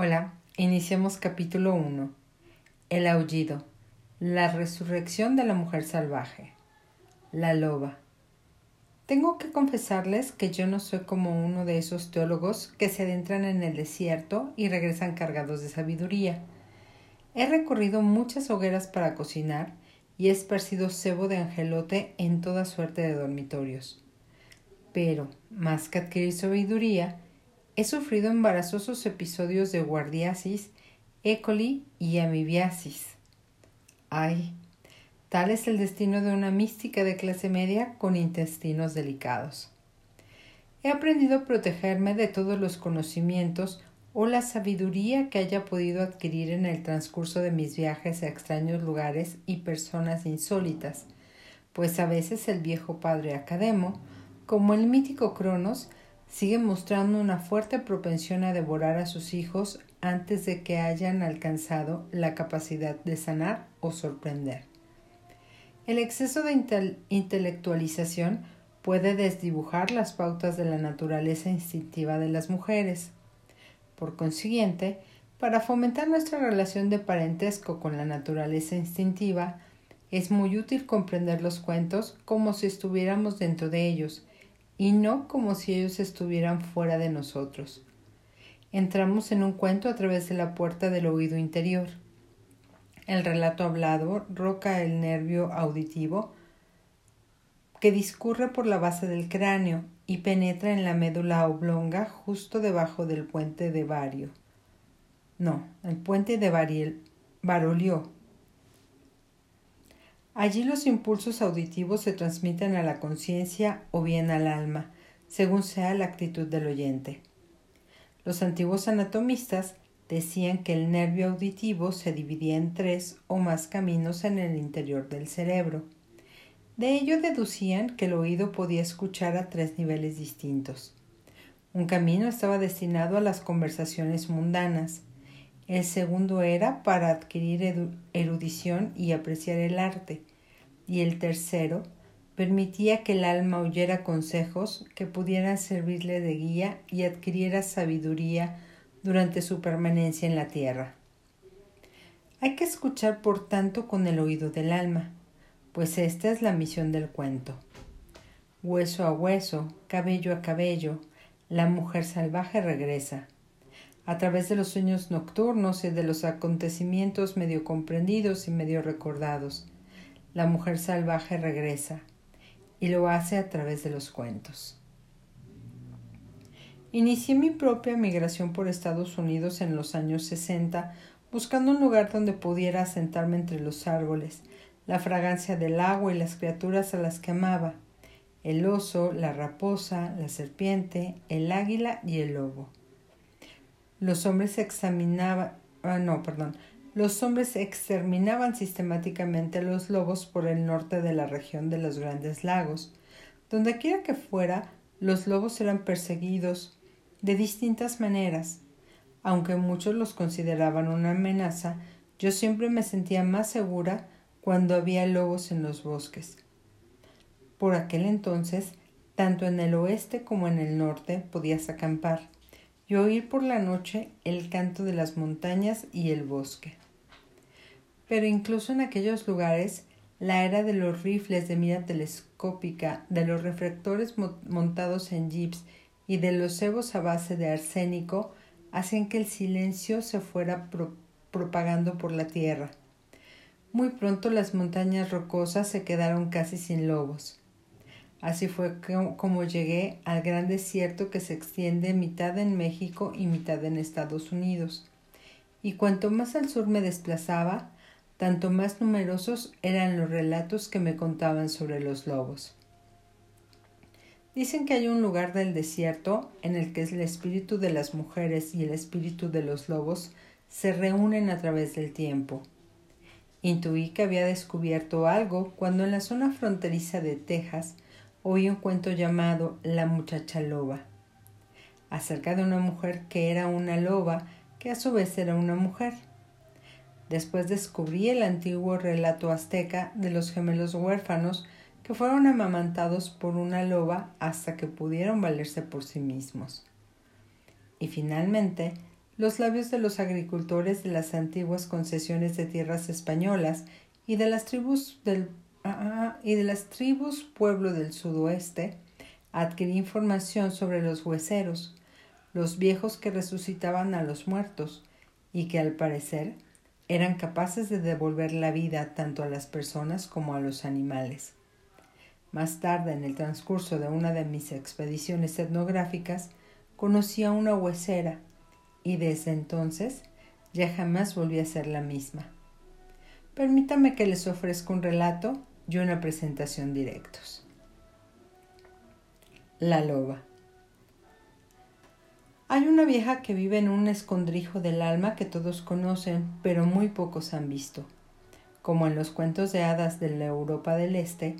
Hola, iniciemos capítulo 1. El aullido. La resurrección de la mujer salvaje. La loba. Tengo que confesarles que yo no soy como uno de esos teólogos que se adentran en el desierto y regresan cargados de sabiduría. He recorrido muchas hogueras para cocinar y he esparcido cebo de angelote en toda suerte de dormitorios. Pero, más que adquirir sabiduría, He sufrido embarazosos episodios de guardiasis, écoli y amibiasis. Ay, tal es el destino de una mística de clase media con intestinos delicados. He aprendido a protegerme de todos los conocimientos o la sabiduría que haya podido adquirir en el transcurso de mis viajes a extraños lugares y personas insólitas, pues a veces el viejo padre Academo, como el mítico Cronos, sigue mostrando una fuerte propensión a devorar a sus hijos antes de que hayan alcanzado la capacidad de sanar o sorprender. El exceso de intelectualización puede desdibujar las pautas de la naturaleza instintiva de las mujeres. Por consiguiente, para fomentar nuestra relación de parentesco con la naturaleza instintiva, es muy útil comprender los cuentos como si estuviéramos dentro de ellos y no como si ellos estuvieran fuera de nosotros. Entramos en un cuento a través de la puerta del oído interior. El relato hablado roca el nervio auditivo que discurre por la base del cráneo y penetra en la médula oblonga justo debajo del puente de Vario. No, el puente de Barolió, Allí los impulsos auditivos se transmiten a la conciencia o bien al alma, según sea la actitud del oyente. Los antiguos anatomistas decían que el nervio auditivo se dividía en tres o más caminos en el interior del cerebro. De ello deducían que el oído podía escuchar a tres niveles distintos. Un camino estaba destinado a las conversaciones mundanas, el segundo era para adquirir erudición y apreciar el arte. Y el tercero permitía que el alma oyera consejos que pudieran servirle de guía y adquiriera sabiduría durante su permanencia en la tierra. Hay que escuchar, por tanto, con el oído del alma, pues esta es la misión del cuento. Hueso a hueso, cabello a cabello, la mujer salvaje regresa a través de los sueños nocturnos y de los acontecimientos medio comprendidos y medio recordados. La mujer salvaje regresa y lo hace a través de los cuentos. Inicié mi propia migración por Estados Unidos en los años 60 buscando un lugar donde pudiera sentarme entre los árboles, la fragancia del agua y las criaturas a las que amaba, el oso, la raposa, la serpiente, el águila y el lobo. Los hombres examinaban, ah, no, perdón, los hombres exterminaban sistemáticamente a los lobos por el norte de la región de los Grandes Lagos. Donde quiera que fuera, los lobos eran perseguidos de distintas maneras. Aunque muchos los consideraban una amenaza, yo siempre me sentía más segura cuando había lobos en los bosques. Por aquel entonces, tanto en el oeste como en el norte podías acampar y oír por la noche el canto de las montañas y el bosque. Pero incluso en aquellos lugares, la era de los rifles de mira telescópica, de los reflectores montados en jeeps y de los cebos a base de arsénico hacían que el silencio se fuera propagando por la tierra. Muy pronto las montañas rocosas se quedaron casi sin lobos. Así fue como llegué al gran desierto que se extiende mitad en México y mitad en Estados Unidos. Y cuanto más al sur me desplazaba, tanto más numerosos eran los relatos que me contaban sobre los lobos. Dicen que hay un lugar del desierto en el que el espíritu de las mujeres y el espíritu de los lobos se reúnen a través del tiempo. Intuí que había descubierto algo cuando en la zona fronteriza de Texas oí un cuento llamado La muchacha loba, acerca de una mujer que era una loba que a su vez era una mujer. Después descubrí el antiguo relato azteca de los gemelos huérfanos que fueron amamantados por una loba hasta que pudieron valerse por sí mismos. Y finalmente los labios de los agricultores de las antiguas concesiones de tierras españolas y de las tribus del ah, y de las tribus pueblo del sudoeste, adquirí información sobre los hueseros, los viejos que resucitaban a los muertos y que al parecer eran capaces de devolver la vida tanto a las personas como a los animales. Más tarde, en el transcurso de una de mis expediciones etnográficas, conocí a una huesera y desde entonces ya jamás volví a ser la misma. Permítame que les ofrezca un relato y una presentación directos. La loba. Hay una vieja que vive en un escondrijo del alma que todos conocen, pero muy pocos han visto. Como en los cuentos de hadas de la Europa del Este,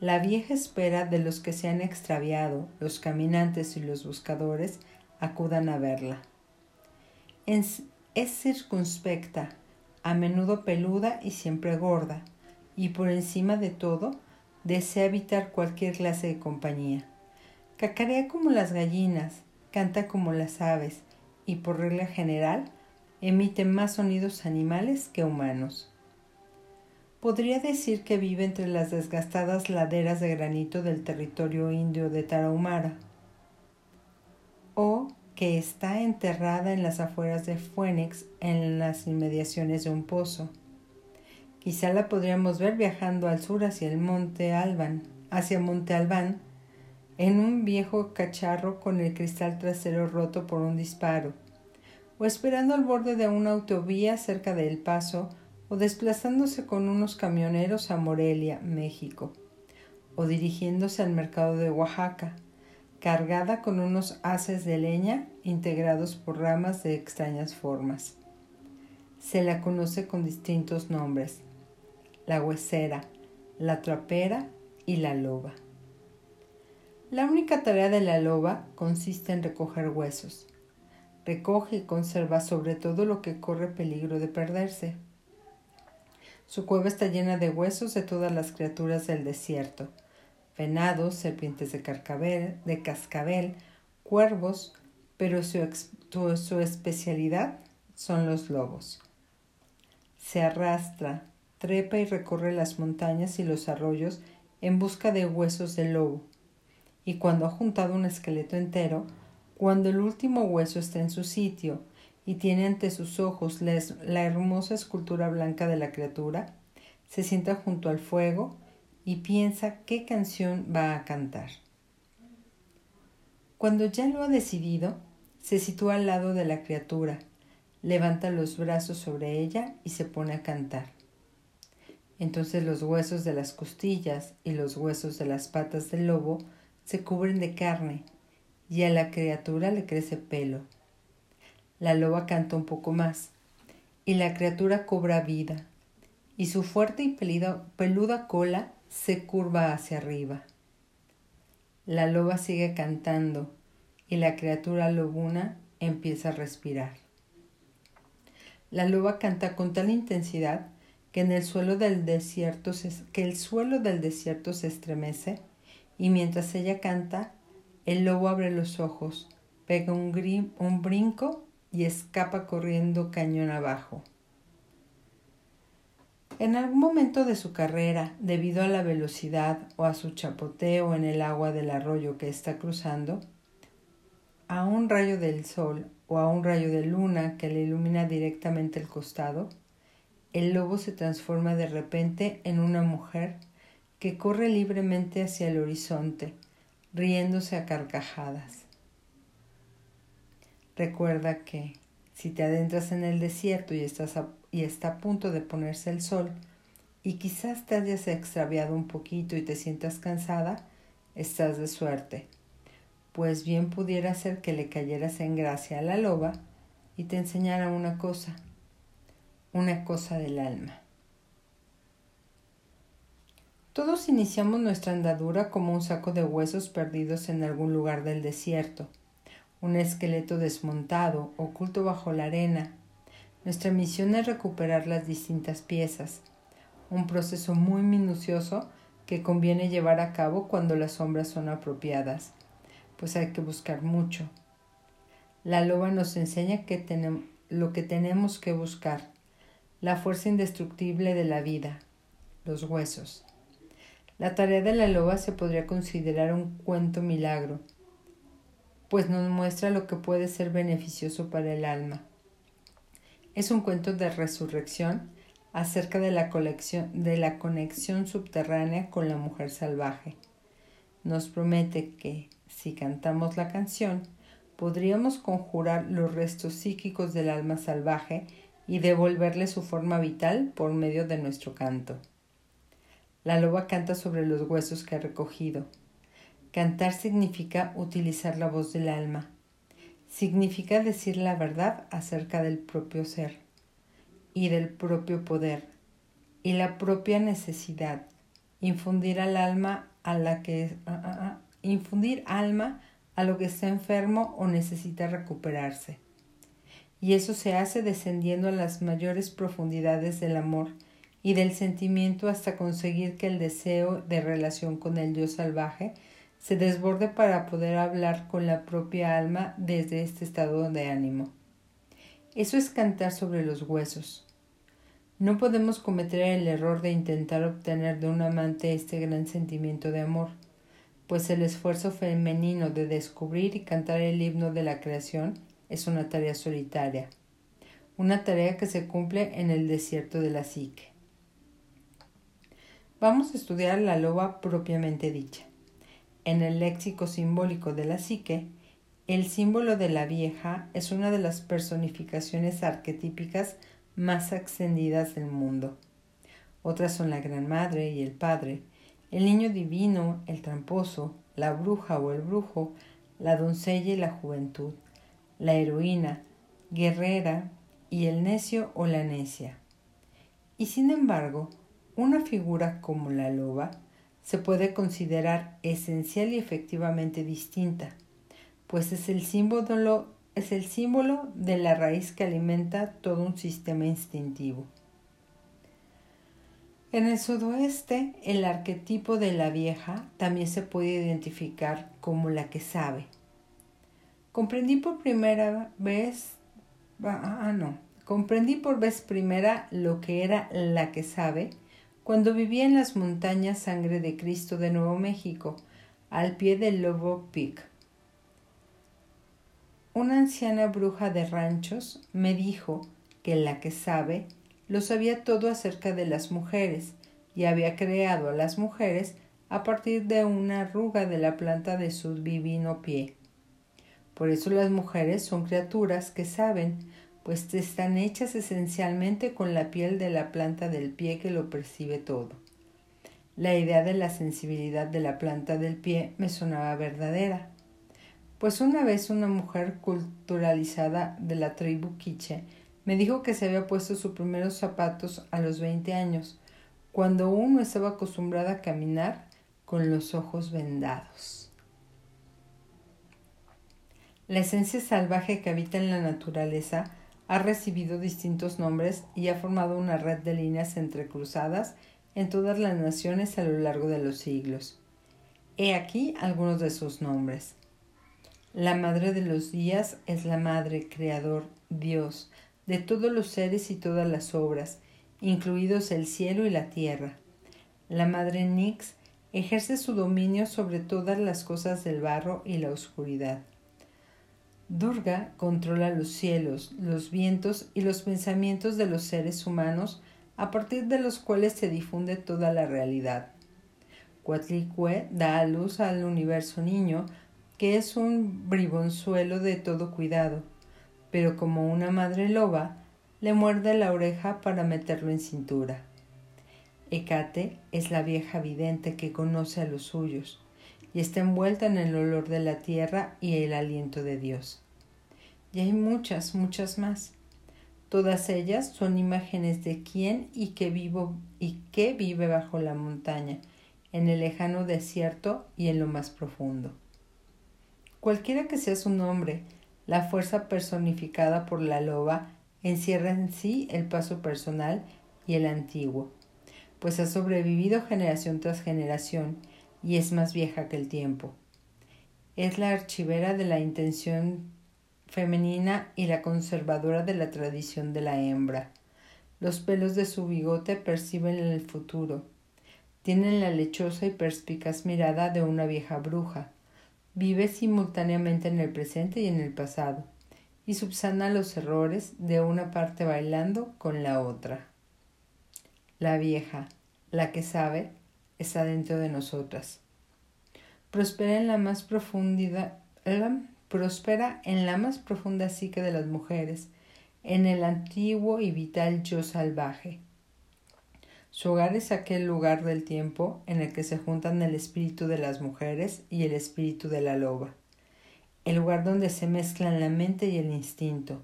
la vieja espera de los que se han extraviado, los caminantes y los buscadores acudan a verla. Es, circunspecta, a menudo peluda y siempre gorda, y por encima de todo desea evitar cualquier clase de compañía. Cacarea como las gallinas, canta como las aves y por regla general emite más sonidos animales que humanos. Podría decir que vive entre las desgastadas laderas de granito del territorio indio de Tarahumara, o que está enterrada en las afueras de Phoenix en las inmediaciones de un pozo. Quizá la podríamos ver viajando al sur hacia el monte Alban, hacia Monte Albán, en un viejo cacharro con el cristal trasero roto por un disparo, o esperando al borde de una autovía cerca de El Paso, o desplazándose con unos camioneros a Morelia, México, o dirigiéndose al mercado de Oaxaca, cargada con unos haces de leña integrados por ramas de extrañas formas. Se la conoce con distintos nombres, la huesera, la trapera y la loba. La única tarea de la loba consiste en recoger huesos. Recoge y conserva sobre todo lo que corre peligro de perderse. Su cueva está llena de huesos de todas las criaturas del desierto, venados, serpientes de, carcabel, de cascabel, cuervos, pero su, su especialidad son los lobos. Se arrastra, trepa y recorre las montañas y los arroyos en busca de huesos de lobo y cuando ha juntado un esqueleto entero, cuando el último hueso está en su sitio y tiene ante sus ojos la, hermosa escultura blanca de la criatura, se sienta junto al fuego y piensa qué canción va a cantar. Cuando ya lo ha decidido, se sitúa al lado de la criatura, levanta los brazos sobre ella y se pone a cantar. Entonces los huesos de las costillas y los huesos de las patas del lobo se cubren de carne y a la criatura le crece pelo. La loba canta un poco más y la criatura cobra vida y su fuerte y peluda cola se curva hacia arriba. La loba sigue cantando y la criatura lobuna empieza a respirar. La loba canta con tal intensidad que el suelo del desierto que el suelo del desierto se estremece y mientras ella canta, el lobo abre los ojos, pega un, un brinco y escapa corriendo cañón abajo. En algún momento de su carrera, debido a la velocidad o a su chapoteo en el agua del arroyo que está cruzando, a un rayo del sol o a un rayo de luna que le ilumina directamente el costado, el lobo se transforma de repente en una mujer que corre libremente hacia el horizonte, riéndose a carcajadas. Recuerda que si te adentras en el desierto y, estás y está a punto de ponerse el sol, y quizás te hayas extraviado un poquito y te sientas cansada, estás de suerte, pues bien pudiera ser que le cayeras en gracia a la loba y te enseñara una cosa, una cosa del alma. Todos iniciamos nuestra andadura como un saco de huesos perdidos en algún lugar del desierto, un esqueleto desmontado, oculto bajo la arena. Nuestra misión es recuperar las distintas piezas, un proceso muy minucioso que conviene llevar a cabo cuando las sombras son apropiadas, pues hay que buscar mucho. La loba nos enseña que lo que tenemos que buscar, la fuerza indestructible de la vida, los huesos. La tarea de la loba se podría considerar un cuento milagro, pues nos muestra lo que puede ser beneficioso para el alma. Es un cuento de resurrección acerca de la, de la conexión subterránea con la mujer salvaje. Nos promete que, si cantamos la canción, podríamos conjurar los restos psíquicos del alma salvaje y devolverle su forma vital por medio de nuestro canto. La loba canta sobre los huesos que ha recogido. Cantar significa utilizar la voz del alma. Significa decir la verdad acerca del propio ser y del propio poder y la propia necesidad. Infundir al alma a la que infundir alma a lo que está enfermo o necesita recuperarse. Y eso se hace descendiendo a las mayores profundidades del amor y del sentimiento hasta conseguir que el deseo de relación con el Dios salvaje se desborde para poder hablar con la propia alma desde este estado de ánimo. Eso es cantar sobre los huesos. No podemos cometer el error de intentar obtener de un amante este gran sentimiento de amor pues el esfuerzo femenino de descubrir y cantar el himno de la creación es una tarea solitaria, una tarea que se cumple en el desierto de la psique. Vamos a estudiar la loba propiamente dicha. En el léxico simbólico de la psique, el símbolo de la vieja es una de las personificaciones arquetípicas más extendidas del mundo. Otras son la Gran Madre y el Padre, el niño divino, el tramposo, la bruja o el brujo, la doncella y la juventud, la heroína, guerrera y el necio o la necia. Y sin embargo, una figura como la loba se puede considerar esencial y efectivamente distinta, pues es el símbolo, es el símbolo de la raíz que alimenta todo un sistema instintivo. En el sudoeste, el arquetipo de la vieja también se puede identificar como la que sabe. Comprendí por primera vez, ah, ah no, comprendí por vez primera lo que era la que sabe cuando vivía en las montañas Sangre de Cristo de Nuevo México, al pie del Lobo Peak. Una anciana bruja de ranchos me dijo que la que sabe lo sabía todo acerca de las mujeres y había creado a las mujeres a partir de una arruga de la planta de su divino pie. Por eso las mujeres son criaturas que saben, pues están hechas esencialmente con la piel de la planta del pie que lo percibe todo. La idea de la sensibilidad de la planta del pie me sonaba verdadera, pues una vez una mujer culturalizada de la tribu quiche me dijo que se había puesto sus primeros zapatos a los veinte años, cuando uno estaba acostumbrada a caminar con los ojos vendados. La esencia salvaje que habita en la naturaleza ha recibido distintos nombres y ha formado una red de líneas entrecruzadas en todas las naciones a lo largo de los siglos. He aquí algunos de sus nombres. La Madre de los días es la Madre, Creador, Dios, de todos los seres y todas las obras, incluidos el cielo y la tierra. La Madre Nix ejerce su dominio sobre todas las cosas del barro y la oscuridad. Durga controla los cielos, los vientos y los pensamientos de los seres humanos a partir de los cuales se difunde toda la realidad. Cuatlicue da a luz al universo niño, que es un bribonzuelo de todo cuidado pero como una madre loba, le muerde la oreja para meterlo en cintura. Hecate es la vieja vidente que conoce a los suyos y está envuelta en el olor de la tierra y el aliento de Dios. Y hay muchas, muchas más. Todas ellas son imágenes de quién y qué vivo y qué vive bajo la montaña, en el lejano desierto y en lo más profundo. Cualquiera que sea su nombre, la fuerza personificada por la loba encierra en sí el paso personal y el antiguo, pues ha sobrevivido generación tras generación y es más vieja que el tiempo. Es la archivera de la intención femenina y la conservadora de la tradición de la hembra. Los pelos de su bigote perciben el futuro. Tienen la lechosa y perspicaz mirada de una vieja bruja. Vive simultáneamente en el presente y en el pasado, y subsana los errores de una parte bailando con la otra. La vieja, la que sabe, está dentro de nosotras. Prospera en la más profundidad, prospera en la más profunda psique de las mujeres, en el antiguo y vital yo salvaje. Su hogar es aquel lugar del tiempo en el que se juntan el espíritu de las mujeres y el espíritu de la loba, el lugar donde se mezclan la mente y el instinto,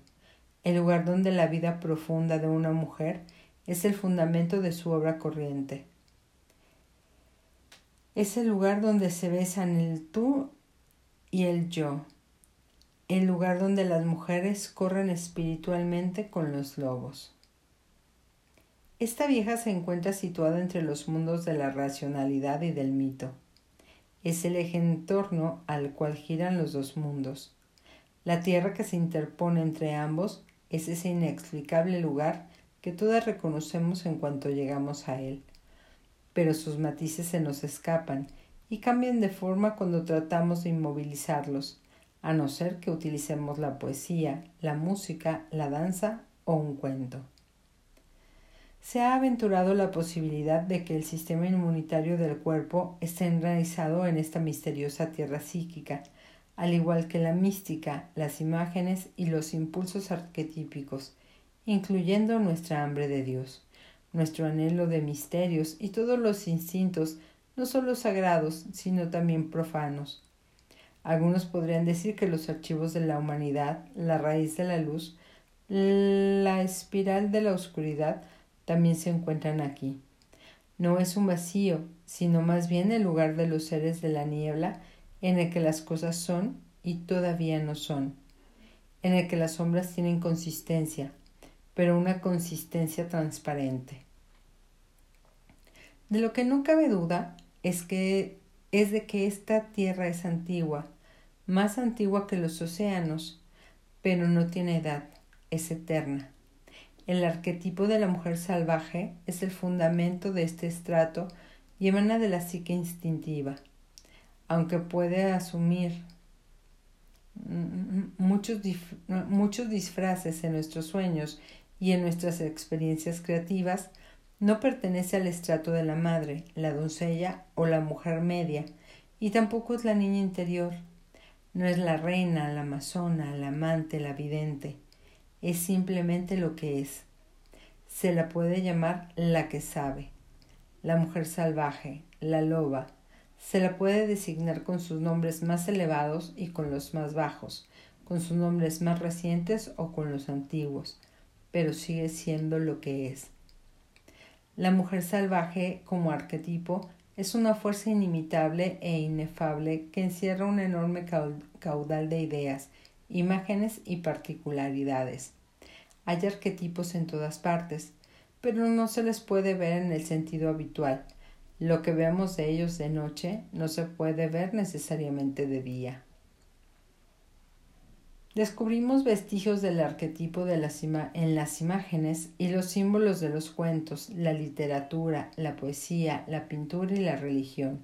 el lugar donde la vida profunda de una mujer es el fundamento de su obra corriente. Es el lugar donde se besan el tú y el yo, el lugar donde las mujeres corren espiritualmente con los lobos. Esta vieja se encuentra situada entre los mundos de la racionalidad y del mito. Es el eje en torno al cual giran los dos mundos. La tierra que se interpone entre ambos es ese inexplicable lugar que todas reconocemos en cuanto llegamos a él. Pero sus matices se nos escapan y cambian de forma cuando tratamos de inmovilizarlos, a no ser que utilicemos la poesía, la música, la danza o un cuento. Se ha aventurado la posibilidad de que el sistema inmunitario del cuerpo esté enraizado en esta misteriosa tierra psíquica, al igual que la mística, las imágenes y los impulsos arquetípicos, incluyendo nuestra hambre de Dios, nuestro anhelo de misterios y todos los instintos, no solo sagrados, sino también profanos. Algunos podrían decir que los archivos de la humanidad, la raíz de la luz, la espiral de la oscuridad, también se encuentran aquí. No es un vacío, sino más bien el lugar de los seres de la niebla en el que las cosas son y todavía no son, en el que las sombras tienen consistencia, pero una consistencia transparente. De lo que no cabe duda es que es de que esta tierra es antigua, más antigua que los océanos, pero no tiene edad, es eterna. El arquetipo de la mujer salvaje es el fundamento de este estrato y emana de la psique instintiva, aunque puede asumir muchos, muchos disfraces en nuestros sueños y en nuestras experiencias creativas, no pertenece al estrato de la madre, la doncella o la mujer media, y tampoco es la niña interior. No es la reina, la amazona, la amante, la vidente. Es simplemente lo que es. Se la puede llamar la que sabe, la mujer salvaje, la loba. Se la puede designar con sus nombres más elevados y con los más bajos, con sus nombres más recientes o con los antiguos pero sigue siendo lo que es. La mujer salvaje como arquetipo es una fuerza inimitable e inefable que encierra un enorme caudal de ideas, imágenes y particularidades. Hay arquetipos en todas partes, pero no se les puede ver en el sentido habitual. Lo que veamos de ellos de noche no se puede ver necesariamente de día. Descubrimos vestigios del arquetipo de en las imágenes y los símbolos de los cuentos, la literatura, la poesía, la pintura y la religión.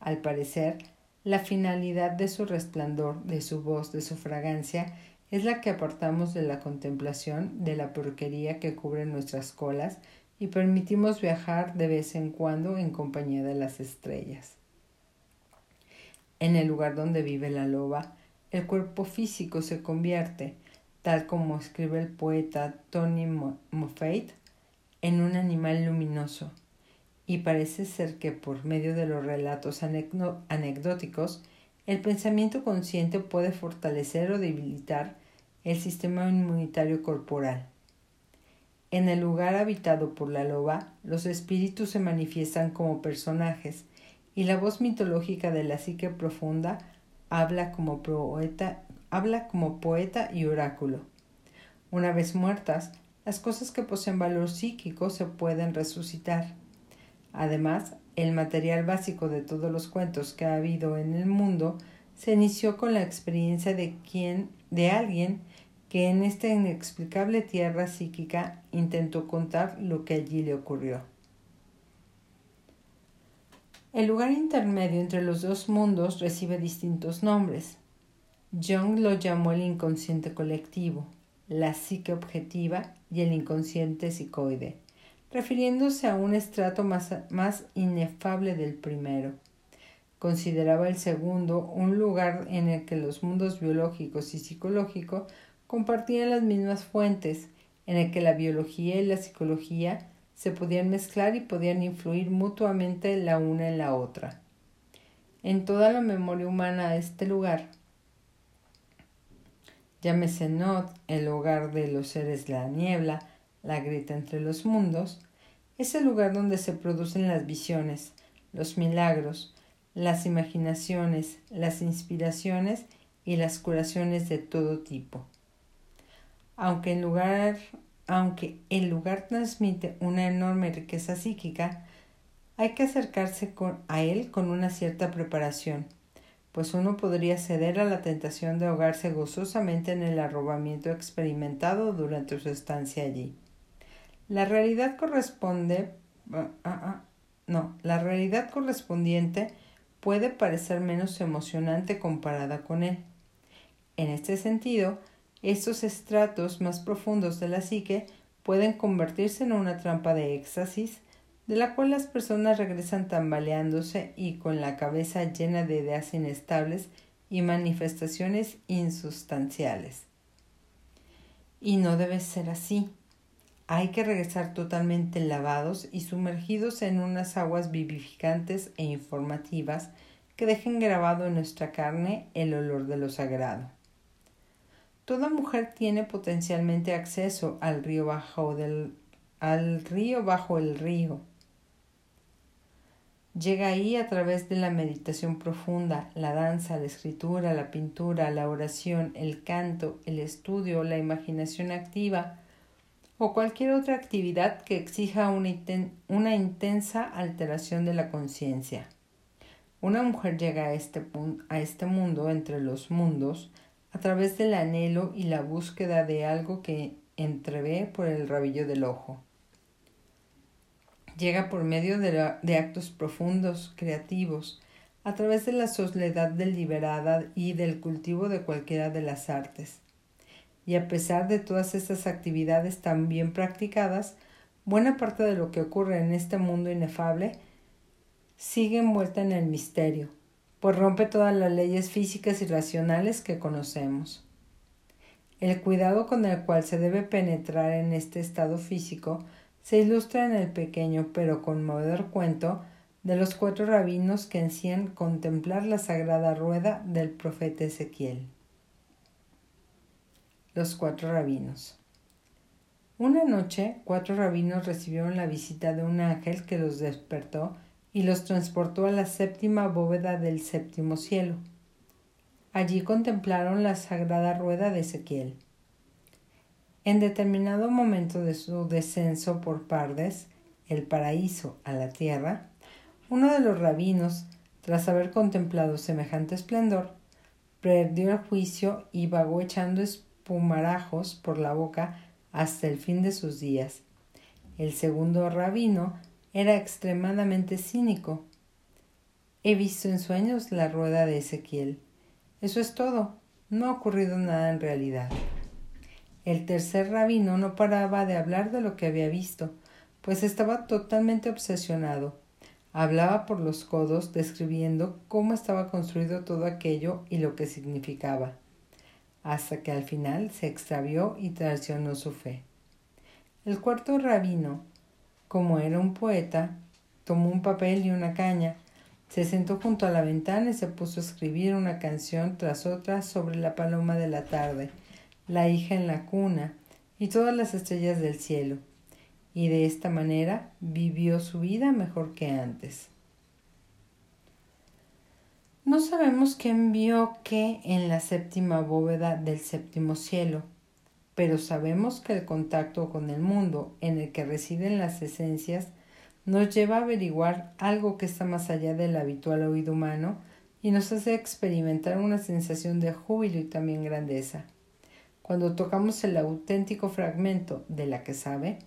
Al parecer, la finalidad de su resplandor, de su voz, de su fragancia, es la que apartamos de la contemplación de la porquería que cubre nuestras colas y permitimos viajar de vez en cuando en compañía de las estrellas. En el lugar donde vive la loba, el cuerpo físico se convierte, tal como escribe el poeta Tony Moffat, en un animal luminoso, y parece ser que por medio de los relatos anecdóticos, el pensamiento consciente puede fortalecer o debilitar el sistema inmunitario corporal. En el lugar habitado por la loba, los espíritus se manifiestan como personajes, y la voz mitológica de la psique profunda habla como poeta, habla como poeta y oráculo. Una vez muertas, las cosas que poseen valor psíquico se pueden resucitar. Además, el material básico de todos los cuentos que ha habido en el mundo se inició con la experiencia de quien de alguien que en esta inexplicable tierra psíquica intentó contar lo que allí le ocurrió. El lugar intermedio entre los dos mundos recibe distintos nombres. Jung lo llamó el inconsciente colectivo, la psique objetiva y el inconsciente psicoide, refiriéndose a un estrato más, más inefable del primero. Consideraba el segundo un lugar en el que los mundos biológicos y psicológicos compartían las mismas fuentes, en el que la biología y la psicología se podían mezclar y podían influir mutuamente la una en la otra. En toda la memoria humana este lugar, llámese Nod, el hogar de los seres de la niebla, la grieta entre los mundos, es el lugar donde se producen las visiones, los milagros, las imaginaciones, las inspiraciones y las curaciones de todo tipo. Aunque en lugar aunque el lugar transmite una enorme riqueza psíquica, hay que acercarse a él con una cierta preparación, pues uno podría ceder a la tentación de ahogarse gozosamente en el arrobamiento experimentado durante su estancia allí. La realidad corresponde ah, ah, ah, no, la realidad correspondiente puede parecer menos emocionante comparada con él. En este sentido, estos estratos más profundos de la psique pueden convertirse en una trampa de éxtasis, de la cual las personas regresan tambaleándose y con la cabeza llena de ideas inestables y manifestaciones insustanciales. Y no debe ser así. Hay que regresar totalmente lavados y sumergidos en unas aguas vivificantes e informativas que dejen grabado en nuestra carne el olor de lo sagrado. Toda mujer tiene potencialmente acceso al río bajo, del, al río bajo el río. Llega ahí a través de la meditación profunda, la danza, la escritura, la pintura, la oración, el canto, el estudio, la imaginación activa o cualquier otra actividad que exija una, una intensa alteración de la conciencia. Una mujer llega a este, a este mundo entre los mundos a través del anhelo y la búsqueda de algo que entrevé por el rabillo del ojo. Llega por medio de, de actos profundos, creativos, a través de la soledad deliberada y del cultivo de cualquiera de las artes. Y a pesar de todas estas actividades tan bien practicadas, buena parte de lo que ocurre en este mundo inefable sigue envuelta en el misterio, pues rompe todas las leyes físicas y racionales que conocemos. El cuidado con el cual se debe penetrar en este estado físico se ilustra en el pequeño pero conmovedor cuento de los cuatro rabinos que ansían contemplar la sagrada rueda del profeta Ezequiel. Los cuatro rabinos. Una noche, cuatro rabinos recibieron la visita de un ángel que los despertó y los transportó a la séptima bóveda del séptimo cielo. Allí contemplaron la sagrada rueda de Ezequiel. En determinado momento de su descenso por Pardes, el paraíso, a la tierra, uno de los rabinos, tras haber contemplado semejante esplendor, perdió el juicio y vagó echando espumarajos por la boca hasta el fin de sus días. El segundo rabino era extremadamente cínico. He visto en sueños la rueda de Ezequiel. Eso es todo. No ha ocurrido nada en realidad. El tercer rabino no paraba de hablar de lo que había visto, pues estaba totalmente obsesionado. Hablaba por los codos describiendo cómo estaba construido todo aquello y lo que significaba, hasta que al final se extravió y traicionó su fe. El cuarto rabino como era un poeta, tomó un papel y una caña, se sentó junto a la ventana y se puso a escribir una canción tras otra sobre la paloma de la tarde, la hija en la cuna y todas las estrellas del cielo, y de esta manera vivió su vida mejor que antes. No sabemos quién vio qué en la séptima bóveda del séptimo cielo, pero sabemos que el contacto con el mundo en el que residen las esencias nos lleva a averiguar algo que está más allá del habitual oído humano y nos hace experimentar una sensación de júbilo y también grandeza. Cuando tocamos el auténtico fragmento de la que sabe,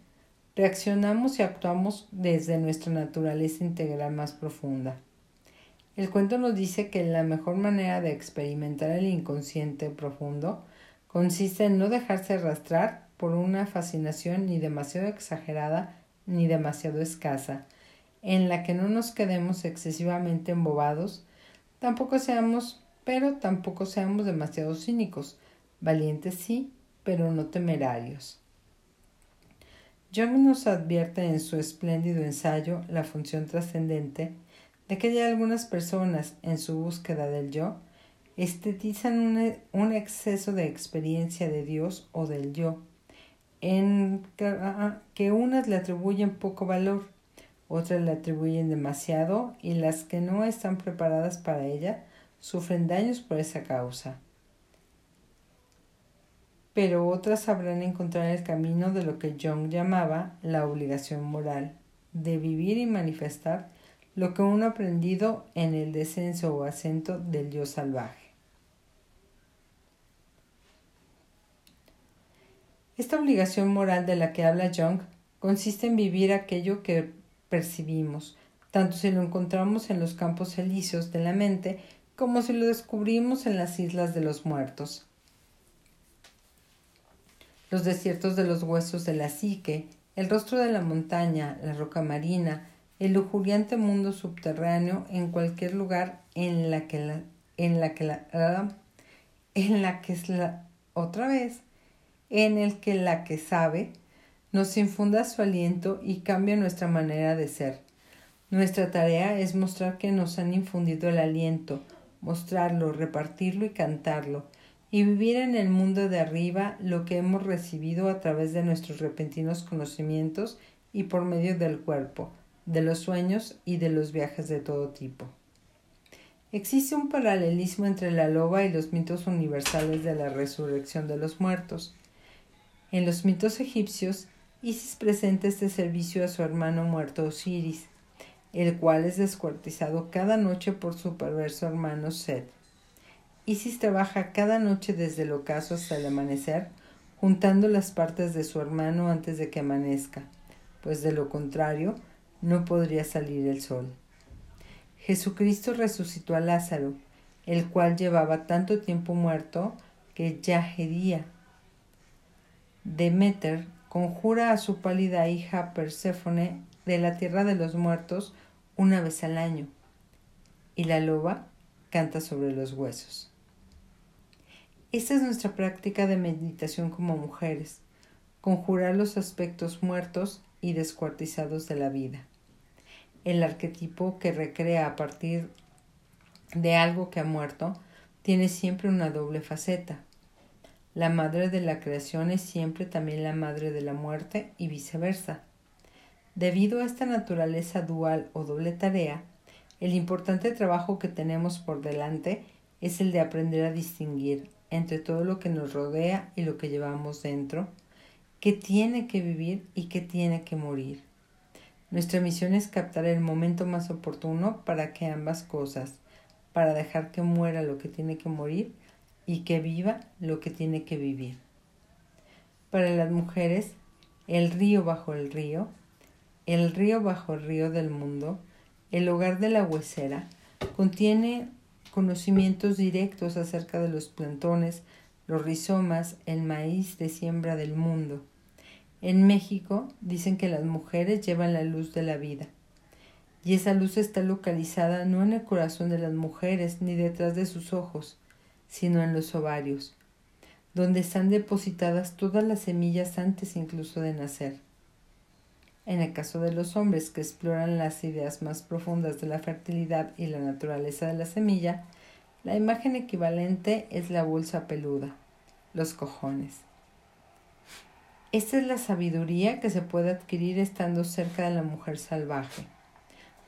reaccionamos y actuamos desde nuestra naturaleza integral más profunda. El cuento nos dice que la mejor manera de experimentar el inconsciente profundo consiste en no dejarse arrastrar por una fascinación ni demasiado exagerada ni demasiado escasa, en la que no nos quedemos excesivamente embobados, tampoco seamos, pero tampoco seamos demasiado cínicos, valientes sí, pero no temerarios. Jung nos advierte en su espléndido ensayo La función trascendente de que hay algunas personas en su búsqueda del yo estetizan un, un exceso de experiencia de Dios o del yo, en que unas le atribuyen poco valor, otras le atribuyen demasiado y las que no están preparadas para ella sufren daños por esa causa pero otras sabrán encontrar el camino de lo que Jung llamaba la obligación moral, de vivir y manifestar lo que uno ha aprendido en el descenso o ascenso del yo salvaje. Esta obligación moral de la que habla Jung consiste en vivir aquello que percibimos, tanto si lo encontramos en los campos elíseos de la mente como si lo descubrimos en las islas de los muertos. Los desiertos de los huesos de la psique, el rostro de la montaña, la roca marina, el lujuriante mundo subterráneo en cualquier lugar en la que la, en la que la, en la que es la otra vez en el que la que sabe nos infunda su aliento y cambia nuestra manera de ser. Nuestra tarea es mostrar que nos han infundido el aliento, mostrarlo, repartirlo y cantarlo, y vivir en el mundo de arriba lo que hemos recibido a través de nuestros repentinos conocimientos y por medio del cuerpo, de los sueños y de los viajes de todo tipo. Existe un paralelismo entre la loba y los mitos universales de la resurrección de los muertos. En los mitos egipcios, Isis presenta este servicio a su hermano muerto Osiris, el cual es descuartizado cada noche por su perverso hermano Set. Isis trabaja cada noche desde el ocaso hasta el amanecer, juntando las partes de su hermano antes de que amanezca, pues de lo contrario no podría salir el sol. Jesucristo resucitó a Lázaro, el cual llevaba tanto tiempo muerto que ya hedía. Demeter conjura a su pálida hija Perséfone de la tierra de los muertos una vez al año, y la loba canta sobre los huesos. Esta es nuestra práctica de meditación como mujeres, conjurar los aspectos muertos y descuartizados de la vida. El arquetipo que recrea a partir de algo que ha muerto tiene siempre una doble faceta. La madre de la creación es siempre también la madre de la muerte y viceversa. Debido a esta naturaleza dual o doble tarea, el importante trabajo que tenemos por delante es el de aprender a distinguir entre todo lo que nos rodea y lo que llevamos dentro, que tiene que vivir y que tiene que morir. Nuestra misión es captar el momento más oportuno para que ambas cosas, para dejar que muera lo que tiene que morir y que viva lo que tiene que vivir. Para las mujeres, el río bajo el río, el río bajo el río del mundo, el hogar de la huesera, contiene conocimientos directos acerca de los plantones, los rizomas, el maíz de siembra del mundo. En México dicen que las mujeres llevan la luz de la vida. Y esa luz está localizada no en el corazón de las mujeres ni detrás de sus ojos, sino en los ovarios, donde están depositadas todas las semillas antes incluso de nacer. En el caso de los hombres que exploran las ideas más profundas de la fertilidad y la naturaleza de la semilla, la imagen equivalente es la bolsa peluda, los cojones. Esta es la sabiduría que se puede adquirir estando cerca de la mujer salvaje.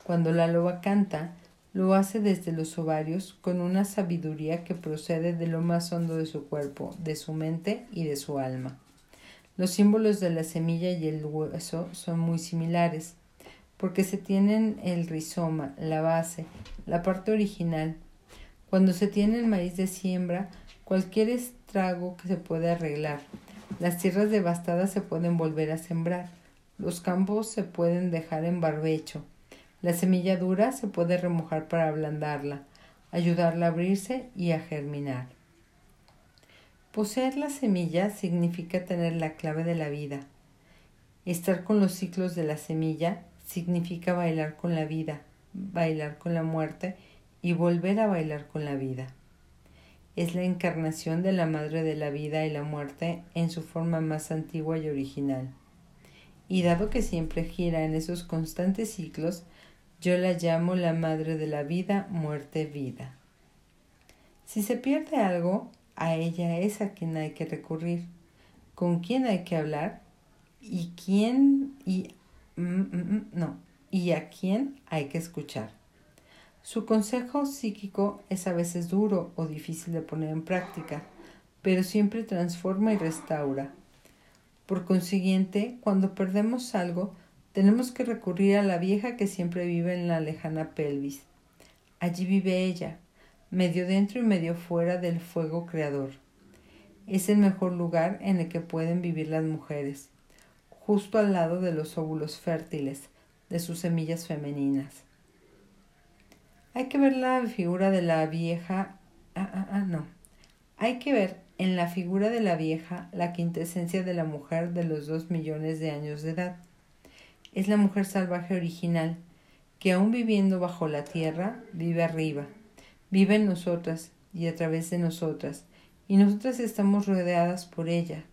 Cuando la loba canta, lo hace desde los ovarios con una sabiduría que procede de lo más hondo de su cuerpo, de su mente y de su alma. Los símbolos de la semilla y el hueso son muy similares, porque se tienen el rizoma, la base, la parte original. Cuando se tiene el maíz de siembra, cualquier estrago que se puede arreglar. Las tierras devastadas se pueden volver a sembrar. Los campos se pueden dejar en barbecho. La semilla dura se puede remojar para ablandarla, ayudarla a abrirse y a germinar. Poseer la semilla significa tener la clave de la vida. Estar con los ciclos de la semilla significa bailar con la vida, bailar con la muerte y volver a bailar con la vida. Es la encarnación de la Madre de la vida y la muerte en su forma más antigua y original. Y dado que siempre gira en esos constantes ciclos, yo la llamo la Madre de la vida, muerte, vida. Si se pierde algo, a ella es a quien hay que recurrir, con quién hay que hablar y quién y mm, mm, mm, no y a quién hay que escuchar. Su consejo psíquico es a veces duro o difícil de poner en práctica, pero siempre transforma y restaura. Por consiguiente, cuando perdemos algo, tenemos que recurrir a la vieja que siempre vive en la lejana pelvis. Allí vive ella, medio dentro y medio fuera del fuego creador. Es el mejor lugar en el que pueden vivir las mujeres, justo al lado de los óvulos fértiles, de sus semillas femeninas. Hay que ver la figura de la vieja. Ah, ah, ah, no. Hay que ver en la figura de la vieja la quintesencia de la mujer de los dos millones de años de edad. Es la mujer salvaje original, que aun viviendo bajo la tierra, vive arriba, vive en nosotras y a través de nosotras, y nosotras estamos rodeadas por ella.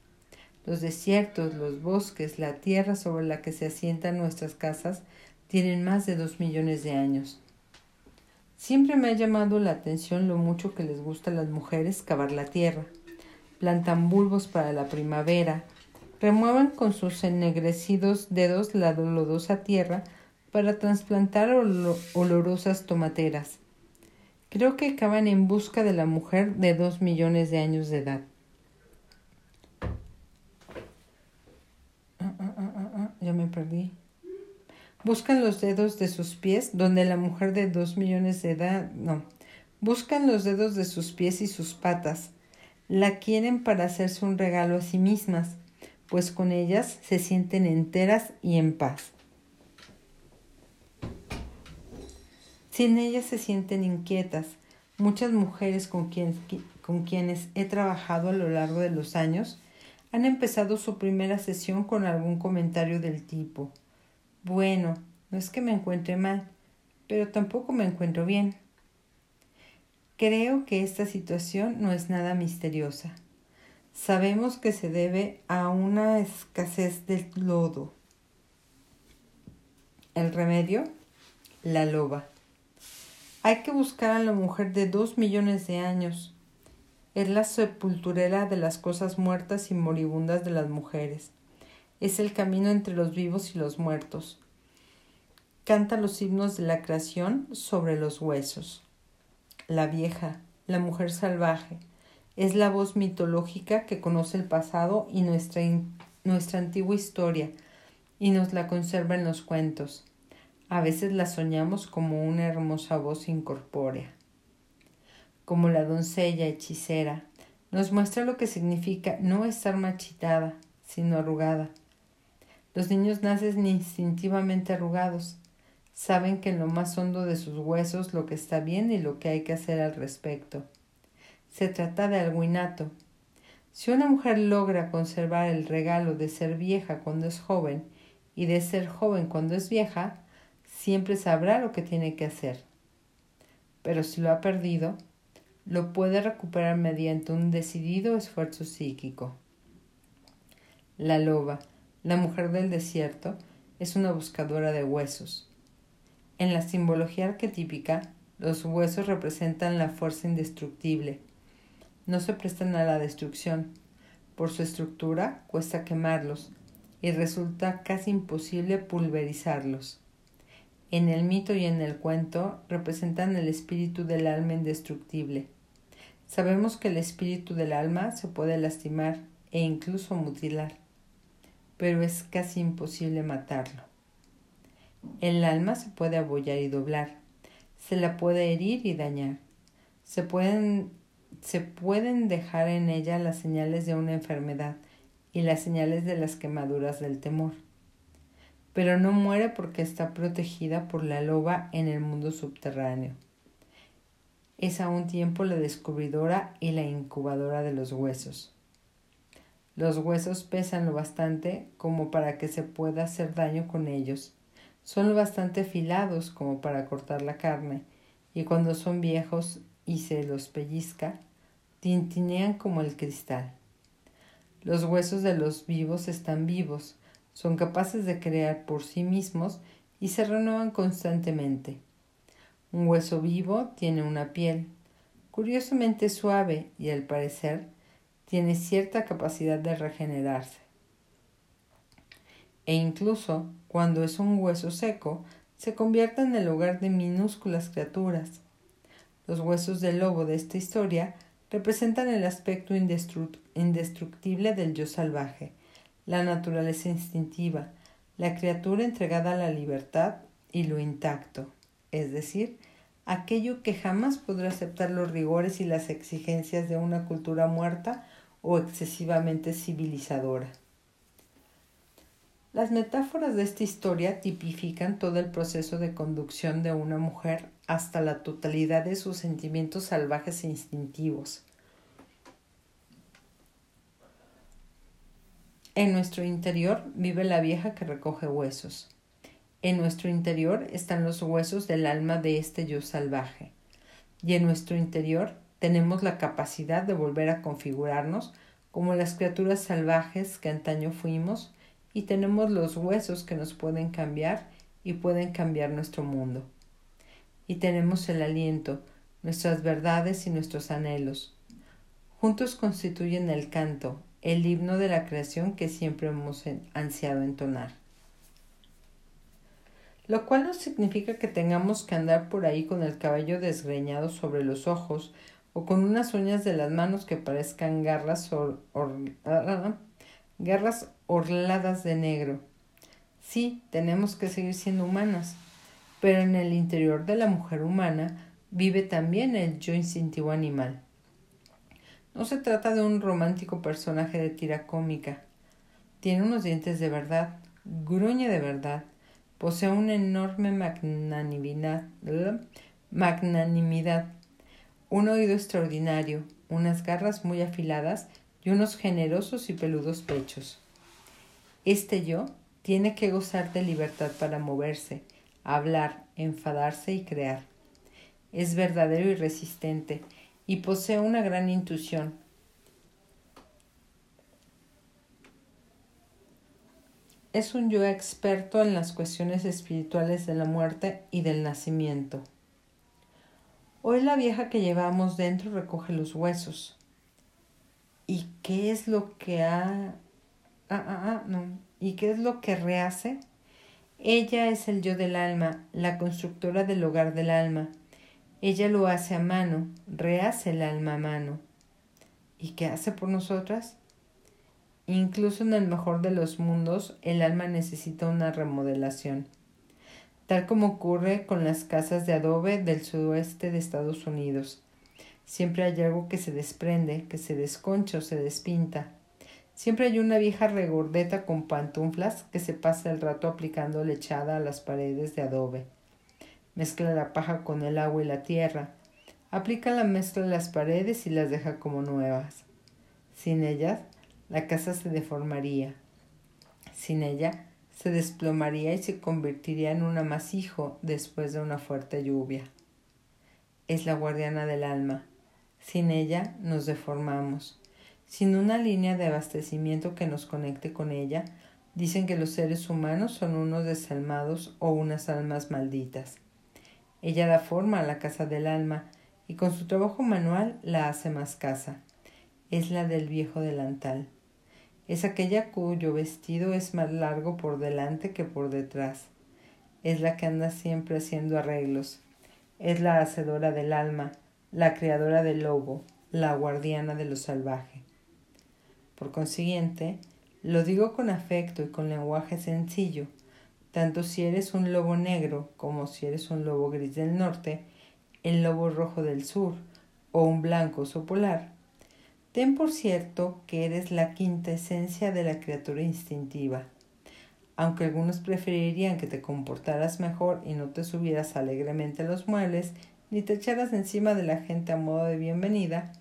Los desiertos, los bosques, la tierra sobre la que se asientan nuestras casas tienen más de dos millones de años. Siempre me ha llamado la atención lo mucho que les gusta a las mujeres cavar la tierra. Plantan bulbos para la primavera, remueven con sus ennegrecidos dedos la dolorosa tierra para trasplantar olorosas tomateras. Creo que acaban en busca de la mujer de dos millones de años de edad. Ah, ah, ah, ya me perdí. Buscan los dedos de sus pies donde la mujer de dos millones de edad no. Buscan los dedos de sus pies y sus patas. La quieren para hacerse un regalo a sí mismas, pues con ellas se sienten enteras y en paz. Sin ellas se sienten inquietas. Muchas mujeres con, con quienes he trabajado a lo largo de los años han empezado su primera sesión con algún comentario del tipo Bueno, no es que me encuentre mal, pero tampoco me encuentro bien. Creo que esta situación no es nada misteriosa. Sabemos que se debe a una escasez del lodo. El remedio, la loba. Hay que buscar a la mujer de dos millones de años. Es la sepulturera de las cosas muertas y moribundas de las mujeres. Es el camino entre los vivos y los muertos. Canta los himnos de la creación sobre los huesos. La vieja, la mujer salvaje, es la voz mitológica que conoce el pasado y nuestra, nuestra antigua historia y nos la conserva en los cuentos. A veces la soñamos como una hermosa voz incorpórea. Como la doncella hechicera, nos muestra lo que significa no estar machitada, sino arrugada. Los niños nacen instintivamente arrugados. Saben que en lo más hondo de sus huesos lo que está bien y lo que hay que hacer al respecto. Se trata de algo innato. Si una mujer logra conservar el regalo de ser vieja cuando es joven y de ser joven cuando es vieja, siempre sabrá lo que tiene que hacer. Pero si lo ha perdido, lo puede recuperar mediante un decidido esfuerzo psíquico. La loba, la mujer del desierto, es una buscadora de huesos. En la simbología arquetípica, los huesos representan la fuerza indestructible. No se prestan a la destrucción. Por su estructura cuesta quemarlos y resulta casi imposible pulverizarlos en el mito y en el cuento representan el espíritu del alma indestructible. Sabemos que el espíritu del alma se puede lastimar e incluso mutilar, pero es casi imposible matarlo. El alma se puede abollar y doblar, se la puede herir y dañar, se pueden se pueden dejar en ella las señales de una enfermedad y las señales de las quemaduras del temor. Pero no muere porque está protegida por la loba en el mundo subterráneo. Es a un tiempo la descubridora y la incubadora de los huesos. Los huesos pesan lo bastante como para que se pueda hacer daño con ellos. Son lo bastante afilados como para cortar la carne, y cuando son viejos y se los pellizca, tintinean como el cristal. Los huesos de los vivos están vivos, son capaces de crear por sí mismos y se renuevan constantemente. Un hueso vivo tiene una piel, curiosamente suave y al parecer tiene cierta capacidad de regenerarse. E incluso cuando es un hueso seco, se convierte en el hogar de minúsculas criaturas. Los huesos del lobo de esta historia representan el aspecto indestructible del yo salvaje, la naturaleza instintiva, la criatura entregada a la libertad y lo intacto, es decir, aquello que jamás podrá aceptar los rigores y las exigencias de una cultura muerta o excesivamente civilizadora. Las metáforas de esta historia tipifican todo el proceso de conducción de una mujer hasta la totalidad de sus sentimientos salvajes e instintivos. En nuestro interior vive la vieja que recoge huesos. En nuestro interior están los huesos del alma de este yo salvaje. Y en nuestro interior tenemos la capacidad de volver a configurarnos como las criaturas salvajes que antaño fuimos y tenemos los huesos que nos pueden cambiar y pueden cambiar nuestro mundo. Y tenemos el aliento, nuestras verdades y nuestros anhelos. Juntos constituyen el canto, el himno de la creación que siempre hemos ansiado entonar. Lo cual no significa que tengamos que andar por ahí con el cabello desgreñado sobre los ojos o con unas uñas de las manos que parezcan garras or, ah, garras orladas de negro. Sí, tenemos que seguir siendo humanas, pero en el interior de la mujer humana vive también el yo instintivo animal. No se trata de un romántico personaje de tira cómica. Tiene unos dientes de verdad, gruñe de verdad, posee una enorme magnanimidad, magnanimidad, un oído extraordinario, unas garras muy afiladas y unos generosos y peludos pechos. Este yo tiene que gozar de libertad para moverse, hablar, enfadarse y crear. Es verdadero y resistente y posee una gran intuición. Es un yo experto en las cuestiones espirituales de la muerte y del nacimiento. Hoy la vieja que llevamos dentro recoge los huesos. ¿Y qué es lo que ha ah, ah, ah, no. ¿Y qué es lo que rehace? Ella es el yo del alma, la constructora del hogar del alma. Ella lo hace a mano, rehace el alma a mano. ¿Y qué hace por nosotras? Incluso en el mejor de los mundos, el alma necesita una remodelación, tal como ocurre con las casas de adobe del sudoeste de Estados Unidos. Siempre hay algo que se desprende, que se desconcha o se despinta. Siempre hay una vieja regordeta con pantuflas que se pasa el rato aplicando lechada a las paredes de adobe. Mezcla la paja con el agua y la tierra. Aplica la mezcla a las paredes y las deja como nuevas. Sin ellas, la casa se deformaría. Sin ella, se desplomaría y se convertiría en un amasijo después de una fuerte lluvia. Es la guardiana del alma. Sin ella, nos deformamos. Sin una línea de abastecimiento que nos conecte con ella, dicen que los seres humanos son unos desalmados o unas almas malditas. Ella da forma a la casa del alma y con su trabajo manual la hace más casa. Es la del viejo delantal. Es aquella cuyo vestido es más largo por delante que por detrás. Es la que anda siempre haciendo arreglos. Es la hacedora del alma, la creadora del lobo, la guardiana de lo salvaje. Por consiguiente, lo digo con afecto y con lenguaje sencillo, tanto si eres un lobo negro como si eres un lobo gris del norte, el lobo rojo del sur, o un blanco oso polar, ten por cierto que eres la quinta esencia de la criatura instintiva. Aunque algunos preferirían que te comportaras mejor y no te subieras alegremente a los muebles, ni te echaras encima de la gente a modo de bienvenida,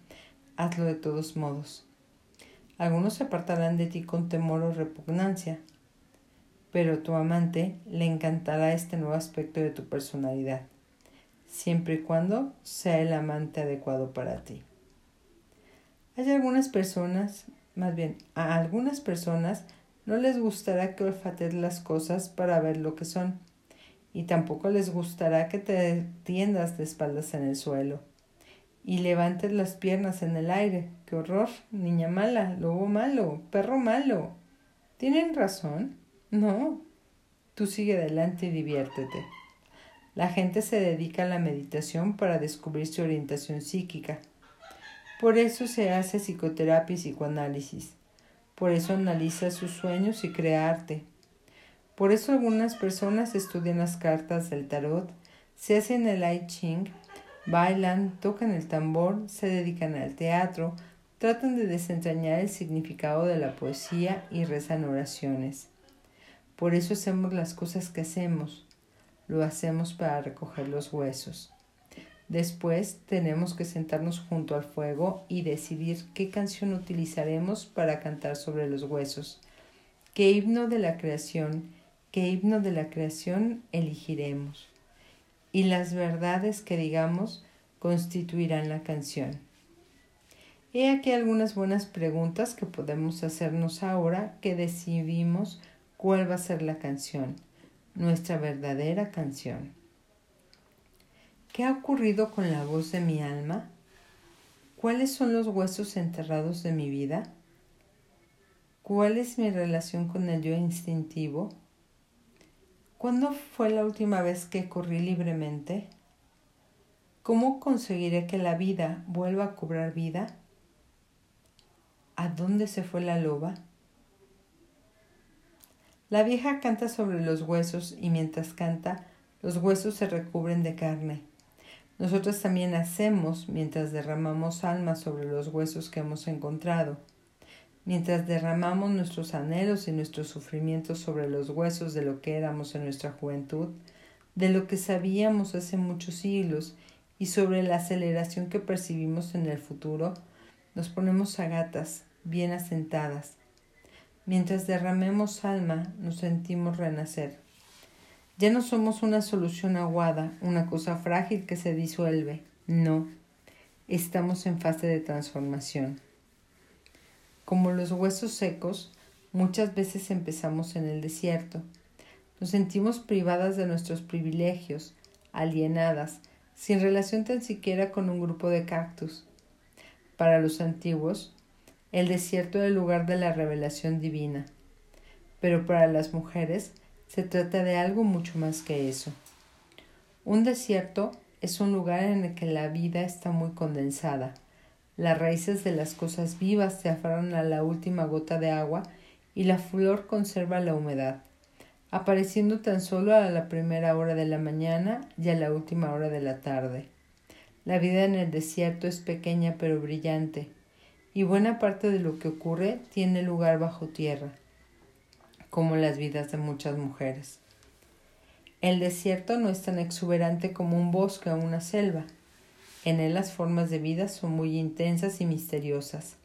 hazlo de todos modos. Algunos se apartarán de ti con temor o repugnancia, pero tu amante le encantará este nuevo aspecto de tu personalidad, siempre y cuando sea el amante adecuado para ti. Hay algunas personas, más bien, a algunas personas no les gustará que olfatees las cosas para ver lo que son, y tampoco les gustará que te tiendas de espaldas en el suelo y levantes las piernas en el aire. ¡Qué horror! Niña mala, lobo malo, perro malo. ¿Tienen razón? No. Tú sigue adelante y diviértete. La gente se dedica a la meditación para descubrir su orientación psíquica. Por eso se hace psicoterapia y psicoanálisis. Por eso analiza sus sueños y crea arte. Por eso algunas personas estudian las cartas del tarot, se hacen el I Ching, bailan, tocan el tambor, se dedican al teatro, tratan de desentrañar el significado de la poesía y rezan oraciones. Por eso hacemos las cosas que hacemos. Lo hacemos para recoger los huesos. Después tenemos que sentarnos junto al fuego y decidir qué canción utilizaremos para cantar sobre los huesos, qué himno de la creación, qué himno de la creación elegiremos. Y las verdades que digamos constituirán la canción. He aquí algunas buenas preguntas que podemos hacernos ahora que decidimos cuál va a ser la canción, nuestra verdadera canción. ¿Qué ha ocurrido con la voz de mi alma? ¿Cuáles son los huesos enterrados de mi vida? ¿Cuál es mi relación con el yo instintivo? ¿Cuándo fue la última vez que corrí libremente? ¿Cómo conseguiré que la vida vuelva a cobrar vida? ¿A dónde se fue la loba? La vieja canta sobre los huesos y mientras canta, los huesos se recubren de carne. Nosotros también hacemos mientras derramamos alma sobre los huesos que hemos encontrado, mientras derramamos nuestros anhelos y nuestros sufrimientos sobre los huesos de lo que éramos en nuestra juventud, de lo que sabíamos hace muchos siglos y sobre la aceleración que percibimos en el futuro, nos ponemos a gatas, bien asentadas, Mientras derramemos alma, nos sentimos renacer. Ya no somos una solución aguada, una cosa frágil que se disuelve. No, estamos en fase de transformación. Como los huesos secos, muchas veces empezamos en el desierto. Nos sentimos privadas de nuestros privilegios, alienadas, sin relación tan siquiera con un grupo de cactus. Para los antiguos, el desierto era el lugar de la revelación divina. Pero para las mujeres se trata de algo mucho más que eso. Un desierto es un lugar en el que la vida está muy condensada. Las raíces de las cosas vivas se aferran a la última gota de agua y la flor conserva la humedad, apareciendo tan solo a la primera hora de la mañana y a la última hora de la tarde. La vida en el desierto es pequeña pero brillante, y buena parte de lo que ocurre tiene lugar bajo tierra, como las vidas de muchas mujeres. El desierto no es tan exuberante como un bosque o una selva. En él las formas de vida son muy intensas y misteriosas.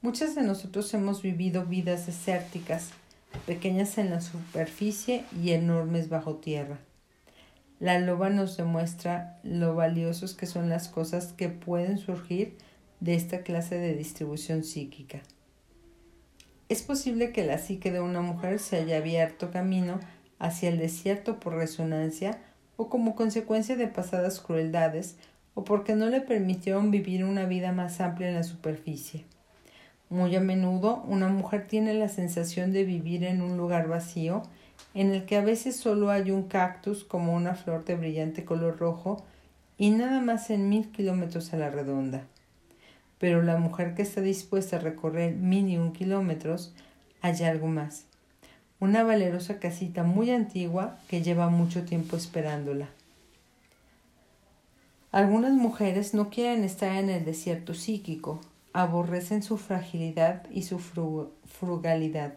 Muchas de nosotros hemos vivido vidas desérticas, pequeñas en la superficie y enormes bajo tierra. La loba nos demuestra lo valiosos que son las cosas que pueden surgir de esta clase de distribución psíquica. Es posible que la psique de una mujer se haya abierto camino hacia el desierto por resonancia o como consecuencia de pasadas crueldades o porque no le permitieron vivir una vida más amplia en la superficie. Muy a menudo una mujer tiene la sensación de vivir en un lugar vacío en el que a veces solo hay un cactus como una flor de brillante color rojo y nada más en mil kilómetros a la redonda pero la mujer que está dispuesta a recorrer mil y un kilómetros hay algo más. Una valerosa casita muy antigua que lleva mucho tiempo esperándola. Algunas mujeres no quieren estar en el desierto psíquico, aborrecen su fragilidad y su frugalidad.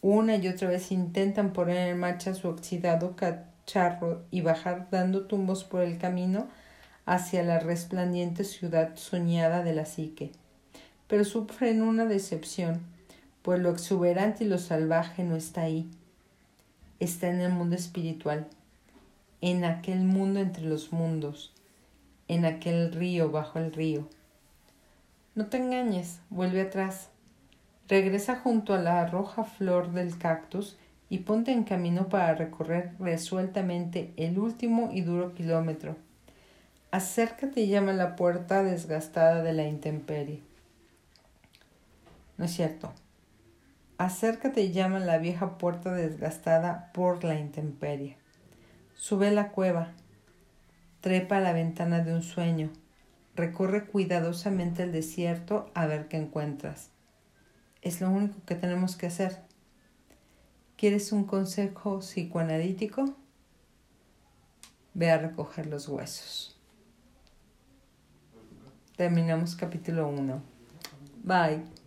Una y otra vez intentan poner en marcha su oxidado cacharro y bajar dando tumbos por el camino hacia la resplandiente ciudad soñada de la psique. Pero sufren una decepción, pues lo exuberante y lo salvaje no está ahí. Está en el mundo espiritual, en aquel mundo entre los mundos, en aquel río bajo el río. No te engañes, vuelve atrás. Regresa junto a la roja flor del cactus y ponte en camino para recorrer resueltamente el último y duro kilómetro. Acércate y llama a la puerta desgastada de la intemperie. No es cierto. Acércate y llama a la vieja puerta desgastada por la intemperie. Sube la cueva, trepa a la ventana de un sueño, recorre cuidadosamente el desierto a ver qué encuentras. Es lo único que tenemos que hacer. ¿Quieres un consejo psicoanalítico? Ve a recoger los huesos. Terminamos capítulo 1. Bye.